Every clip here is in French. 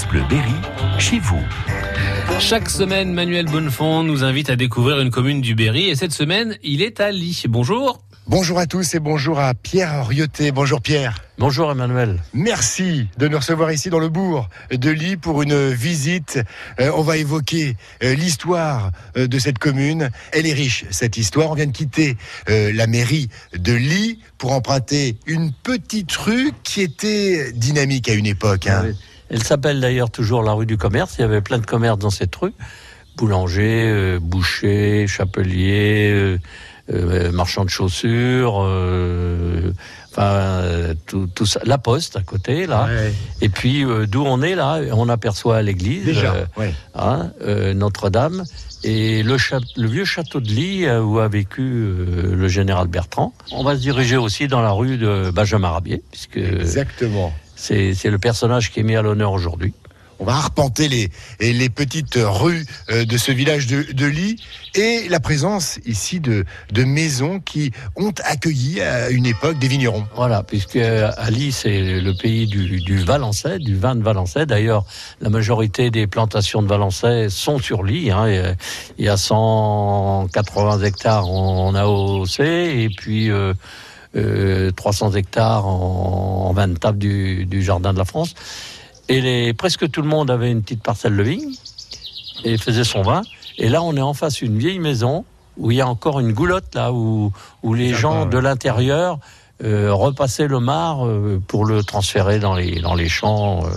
France Bleu Berry, chez vous. Chaque semaine, Manuel Bonnefond nous invite à découvrir une commune du Berry et cette semaine, il est à Ly. Bonjour. Bonjour à tous et bonjour à Pierre Rioté. Bonjour Pierre. Bonjour Emmanuel. Merci de nous recevoir ici dans le bourg de Ly pour une visite. Euh, on va évoquer euh, l'histoire euh, de cette commune. Elle est riche, cette histoire. On vient de quitter euh, la mairie de Ly pour emprunter une petite rue qui était dynamique à une époque. hein. Oui. Elle s'appelle d'ailleurs toujours la rue du commerce. Il y avait plein de commerces dans cette rue. Boulanger, euh, boucher, chapelier, euh, euh, marchand de chaussures, euh, enfin euh, tout, tout ça. La poste à côté là. Ouais. Et puis euh, d'où on est là, on aperçoit l'église, ouais. hein, euh, Notre-Dame et le, le vieux château de euh, où a vécu euh, le général Bertrand. On va se diriger aussi dans la rue de Benjamin Rabier puisque Exactement. C'est le personnage qui est mis à l'honneur aujourd'hui. On va arpenter les, les petites rues euh, de ce village de, de Ly et la présence ici de, de maisons qui ont accueilli à une époque des vignerons. Voilà, puisque à Ly, c'est le pays du, du Valençay, du vin de Valençay. D'ailleurs, la majorité des plantations de Valençay sont sur Ly. Hein. Il y a 180 hectares en AOC et puis euh, euh, 300 hectares en, en 20 tables du, du Jardin de la France. Et les, presque tout le monde avait une petite parcelle de vigne et faisait son vin. Et là, on est en face d'une vieille maison où il y a encore une goulotte là où, où les gens de l'intérieur euh, repassaient le mar euh, pour le transférer dans les dans les champs euh,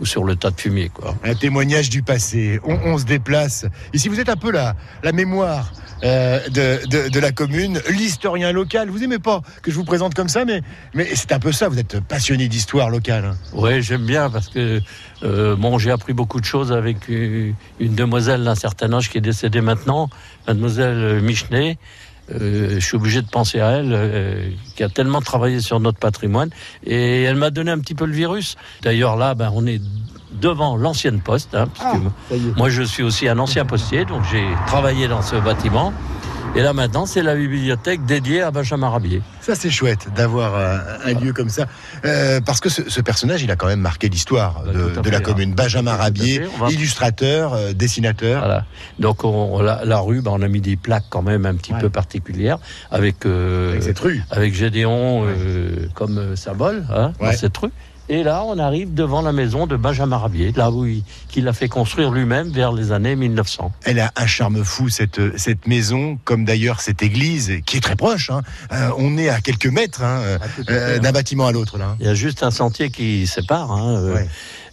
ou sur le tas de fumier quoi. Un témoignage du passé. On, on se déplace. Ici, vous êtes un peu la, la mémoire de, de, de la commune, l'historien local. Vous aimez pas que je vous présente comme ça, mais, mais c'est un peu ça. Vous êtes passionné d'histoire locale. Oui, j'aime bien parce que bon, j'ai appris beaucoup de choses avec une, une demoiselle d'un certain âge qui est décédée maintenant, mademoiselle Michenet. Euh, je suis obligé de penser à elle, euh, qui a tellement travaillé sur notre patrimoine, et elle m'a donné un petit peu le virus. D'ailleurs là, ben, on est devant l'ancienne poste, hein, parce que moi je suis aussi un ancien postier, donc j'ai travaillé dans ce bâtiment. Et là maintenant, c'est la bibliothèque dédiée à Benjamin Rabier. Ça, c'est chouette d'avoir un, un lieu comme ça. Euh, parce que ce, ce personnage, il a quand même marqué l'histoire Bah, de, la commune. hein. Benjamin Rabier, va- illustrateur, euh, dessinateur. Voilà. Donc on, la, la rue, ben, on a mis des plaques quand même un petit Ouais. peu particulières avec euh, Avec cette rue. avec Gédéon euh, comme euh, symbole hein, dans cette rue. Et là, on arrive devant la maison de Benjamin Rabier, là où il, qu'il a fait construire lui-même vers les années 1900. Elle a un charme fou, cette, cette maison, comme d'ailleurs cette église, qui est très proche. hein. Euh, on est à quelques mètres hein, euh, d'un bâtiment à l'autre. là. Il y a juste un sentier qui sépare. Hein, euh, Ouais.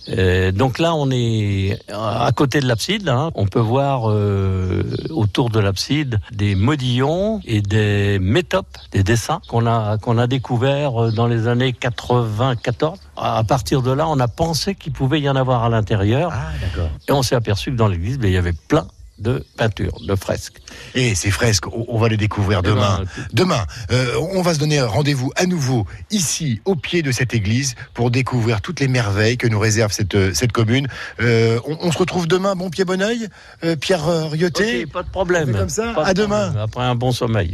Euh, donc là, on est à côté de l'abside. hein. On peut voir euh, autour de l'abside des modillons et des métopes, des dessins qu'on a qu'on a découverts euh, dans les années 94. À partir de là, on a pensé qu'il pouvait y en avoir à l'intérieur, Ah, d'accord. et on s'est aperçu que dans l'église, ben, il y avait plein de peintures, de fresques. Et ces fresques, on, va les découvrir Eh demain. ben, tout- Demain, euh, on va se donner rendez-vous à nouveau ici, au pied de cette église, pour découvrir toutes les merveilles que nous réserve cette, euh, cette commune. Euh, on, on se retrouve demain, bon pied, bon oeil, euh, Pierre Rioté. Pas de problème. Comme ça Pas de À demain. problème. Après un bon sommeil.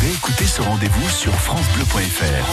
Réécoutez ce rendez-vous sur FranceBleu.fr.